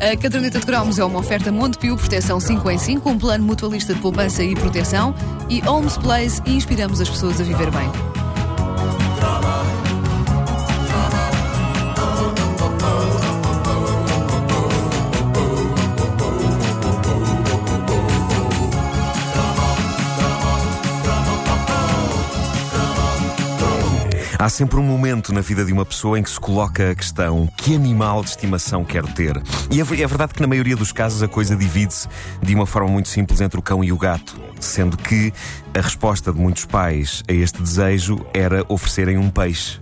A caderneta de cromos é uma oferta Montepio Proteção 5 em 5, um plano mutualista de poupança e proteção. E Homes Place e inspiramos as pessoas a viver bem. Há sempre um momento na vida de uma pessoa em que se coloca a questão: que animal de estimação quero ter? E é, é verdade que na maioria dos casos a coisa divide-se de uma forma muito simples entre o cão e o gato, sendo que a resposta de muitos pais a este desejo era oferecerem um peixe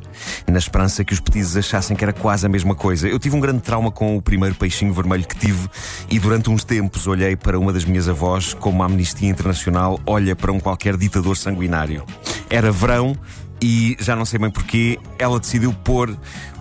na esperança que os petizes achassem que era quase a mesma coisa. Eu tive um grande trauma com o primeiro peixinho vermelho que tive e durante uns tempos olhei para uma das minhas avós como a Amnistia Internacional olha para um qualquer ditador sanguinário. Era verão, e já não sei bem porquê, ela decidiu pôr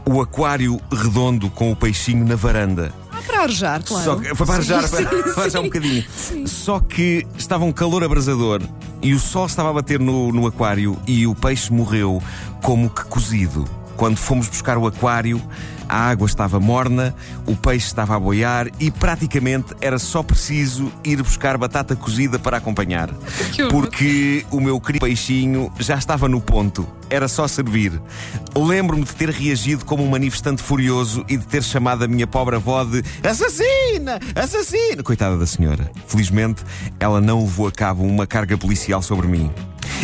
o aquário redondo com o peixinho na varanda. Ah, para arejar, claro. Só que, foi para arejar, Sim, para, sim, para arejar um bocadinho. Sim. Só que estava um calor abrasador e o sol estava a bater no, no aquário e o peixe morreu como que cozido. Quando fomos buscar o aquário, a água estava morna, o peixe estava a boiar e praticamente era só preciso ir buscar batata cozida para acompanhar. Porque o meu querido peixinho já estava no ponto. Era só servir. Lembro-me de ter reagido como um manifestante furioso e de ter chamado a minha pobre avó de assassina! Assassina! Coitada da senhora. Felizmente, ela não levou a cabo uma carga policial sobre mim.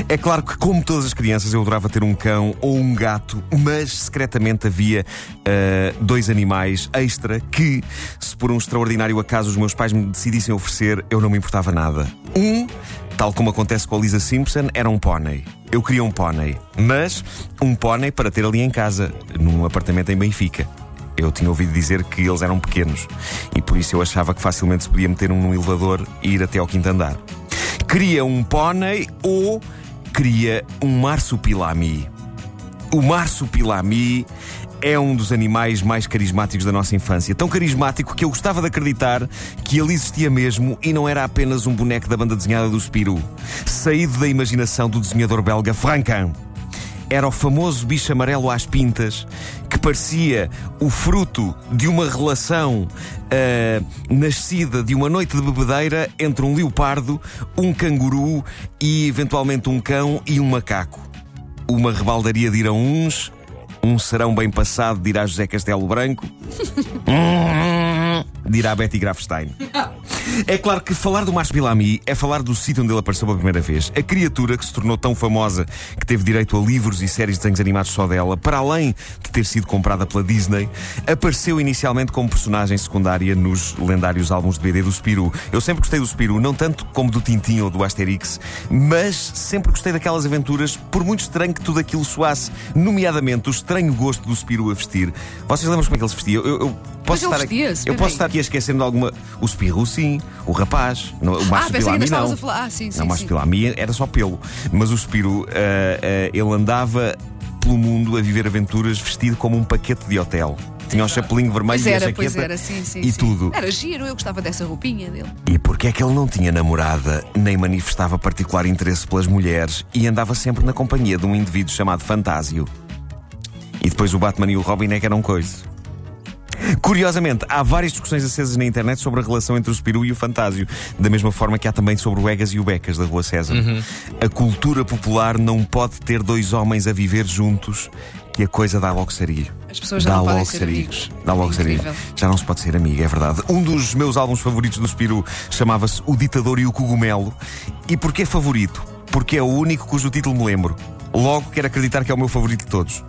É claro que, como todas as crianças, eu adorava ter um cão ou um gato, mas secretamente havia ah, dois animais extra que, se por um extraordinário acaso os meus pais me decidissem oferecer, eu não me importava nada. Um, tal como acontece com a Lisa Simpson, era um pônei. Eu queria um pônei, mas um pônei para ter ali em casa, num apartamento em Benfica. Eu tinha ouvido dizer que eles eram pequenos e por isso eu achava que facilmente se podia meter um num elevador e ir até ao quinto andar. Queria um pônei ou queria um marsupilami. O marsupilami é um dos animais mais carismáticos da nossa infância. Tão carismático que eu gostava de acreditar que ele existia mesmo e não era apenas um boneco da banda desenhada do Spirou, saído da imaginação do desenhador belga Franquin. Era o famoso bicho amarelo às pintas que parecia o fruto de uma relação ah, nascida de uma noite de bebedeira entre um leopardo, um canguru e eventualmente um cão e um macaco. Uma rebaldaria dirão uns, um serão bem passado dirá José Castelo Branco, dirá Betty Grafstein. É claro que falar do Marsupilami é falar do sítio onde ele apareceu pela primeira vez. A criatura que se tornou tão famosa que teve direito a livros e séries de desenhos animados só dela, para além de ter sido comprada pela Disney, apareceu inicialmente como personagem secundária nos lendários álbuns de BD do Spirou. Eu sempre gostei do Spirou, não tanto como do Tintin ou do Asterix, mas sempre gostei daquelas aventuras, por muito estranho que tudo aquilo soasse, nomeadamente o estranho gosto do Spirou a vestir. Vocês lembram como é que ele se vestia? Eu, eu posso estar aqui, eu posso estar aqui a esquecendo alguma. O Spirou, sim. O rapaz. Não, o Ah, ainda estavas não. a falar. Ah, sim, sim. Não, sim. pela minha era só pelo. Mas o Spiro, ah, ah, ele andava pelo mundo a viver aventuras vestido como um paquete de hotel. Tinha o chapelinho vermelho Pois e a era, jaqueta pois era, sim, sim. e sim. tudo. Era giro, eu gostava dessa roupinha dele. E porquê é que ele não tinha namorada, nem manifestava particular interesse pelas mulheres e andava sempre na companhia de um indivíduo chamado Fantásio? E depois o Batman e o Robin é que eram coisas. Curiosamente, há várias discussões acesas na internet sobre a relação entre o Spirou e o Fantásio, da mesma forma que há também sobre o Egas e o Becas da Rua César. A cultura popular não pode ter dois homens a viver juntos, que a coisa dá logo sarilho. As pessoas já Dá não podem ser sarilho. amigos. Dá logo É sarilho. Já não se pode ser amigo, é verdade. Um dos meus álbuns favoritos do Spirou chamava-se O Ditador e o Cogumelo. E porquê favorito? Porque é o único cujo título me lembro. Logo quero acreditar que é o meu favorito de todos.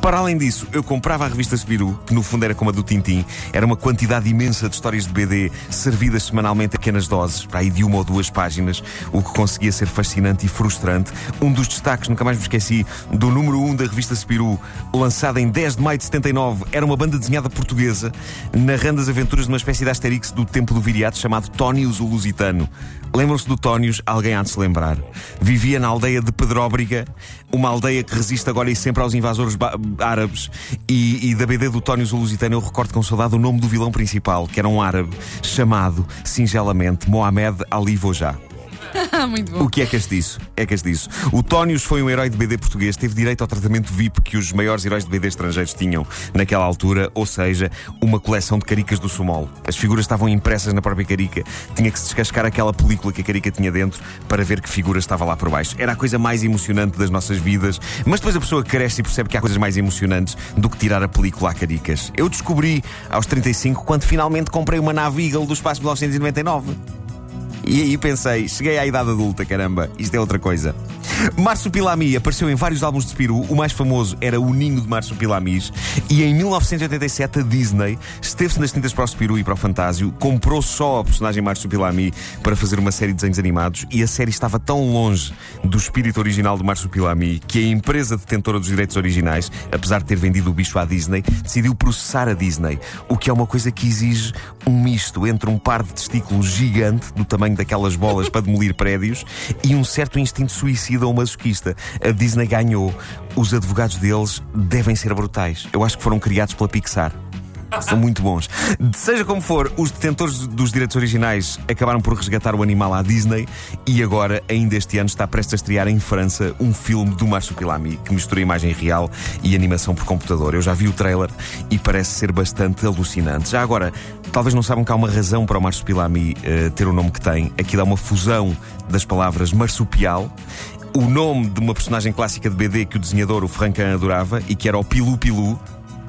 Para além disso, eu comprava a revista Spirou, que no fundo era como a do Tintim. Era uma quantidade imensa de histórias de BD servidas semanalmente a pequenas doses, para aí de uma ou duas páginas, o que conseguia ser fascinante e frustrante. Um dos destaques, nunca mais me esqueci, do número 1 um da revista Spirou, lançada em 10 de maio de 79, era uma banda desenhada portuguesa, narrando as aventuras de uma espécie de Asterix do tempo do viriato chamado Tónios o Lusitano. Lembram-se do Tónios? Alguém há de se lembrar. Vivia na aldeia de Pedróbriga, uma aldeia que resiste agora e sempre aos invasores árabes. E, e da BD do Tónios o Lusitano eu recordo com saudade o nome do vilão principal, que era um árabe, chamado, singelamente, Mohamed Ali Vojá. Muito bom. O que é castiço? É castiço. O Tónios foi um herói de BD português, teve direito ao tratamento VIP que os maiores heróis de BD estrangeiros tinham naquela altura, ou seja, uma coleção de caricas do Sumol. As figuras estavam impressas na própria carica, tinha que se descascar aquela película que a carica tinha dentro para ver que figura estava lá por baixo. Era a coisa mais emocionante das nossas vidas, mas depois a pessoa cresce e percebe que há coisas mais emocionantes do que tirar a película a caricas. Eu descobri aos 35 quando finalmente comprei uma nave Eagle do espaço 1999. E aí pensei, cheguei à idade adulta, caramba, isto é outra coisa. Marsupilami apareceu em vários álbuns de Spirou. O mais famoso era O Ninho de Marsupilamis. E em 1987 a Disney esteve-se nas tintas para o Spirou e para o Fantásio, comprou só a personagem Marsupilami para fazer uma série de desenhos animados e a série estava tão longe do espírito original do Marsupilami que a empresa detentora dos direitos originais, apesar de ter vendido o bicho à Disney, decidiu processar a Disney, o que é uma coisa que exige um misto entre um par de testículos gigante, do tamanho daquelas bolas para demolir prédios, e um certo instinto suicida ou masoquista. A Disney ganhou. Os advogados deles devem ser brutais. Eu acho que foram criados pela Pixar. São muito bons. Seja como for, os detentores dos direitos originais acabaram por resgatar o animal à Disney e agora, ainda este ano, está prestes a estrear em França um filme do Marsupilami que mistura imagem real e animação por computador. Eu já vi o trailer e parece ser bastante alucinante. Já agora, talvez não saibam que há uma razão para o Marsupilami uh, ter o nome que tem. Aquilo é uma fusão das palavras marsupial o nome de uma personagem clássica de BD que o desenhador, o Francan, adorava e que era o Pilu Pilu,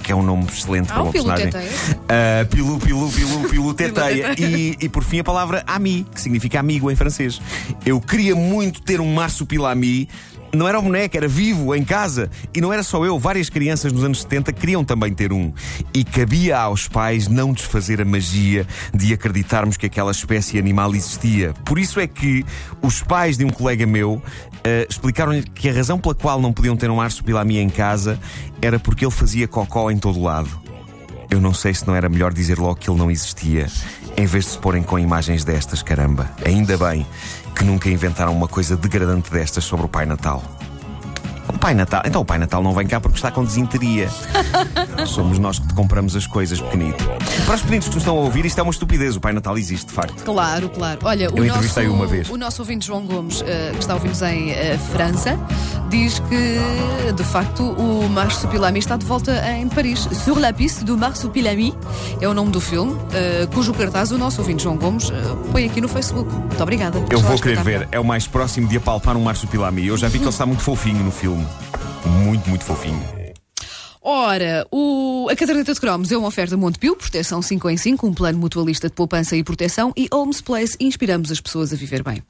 que é um nome excelente Ah, para uma personagem. Uh, pilu, pilu, pilu, pilu, teteia. Teteia. e, e por fim a palavra ami, que significa amigo em francês. Eu queria muito ter um marsupilami. Não era um boneco, era vivo, em casa. E não era só eu, várias crianças nos anos 70 queriam também ter um. E cabia aos pais não desfazer a magia de acreditarmos que aquela espécie animal existia. Por isso é que os pais de um colega meu eh, explicaram-lhe que a razão pela qual não podiam ter um marsupilami em casa era porque ele fazia cocó em todo lado. Eu não sei se não era melhor dizer logo que ele não existia, em vez de se porem com imagens destas, caramba. Ainda bem que nunca inventaram uma coisa degradante destas sobre o Pai Natal. O Pai Natal. Então o Pai Natal não vem cá porque está com desinteria. Somos nós que te compramos as coisas, pequenito. Para os pequenitos que nos estão a ouvir, isto é uma estupidez. O Pai Natal existe, de facto. Claro, claro. Olha, o Eu nosso, uma vez. o nosso ouvinte João Gomes, eh, que está a ouvir-nos em eh, França, diz que, de facto, o Marsupilami está de volta em Paris. Sur la piste do Marsupilami é o nome do filme, eh, cujo cartaz o nosso ouvinte João Gomes põe aqui no Facebook. Muito obrigada. Eu vou querer ver. É o mais próximo de apalpar um marsupilami. Eu já vi que ele está muito fofinho no filme. Muito, muito fofinho. Ora, o... a caderneta de cromos é uma oferta Montepio, proteção 5 em 5, um plano mutualista de poupança e proteção e Holmes Place, inspiramos as pessoas a viver bem.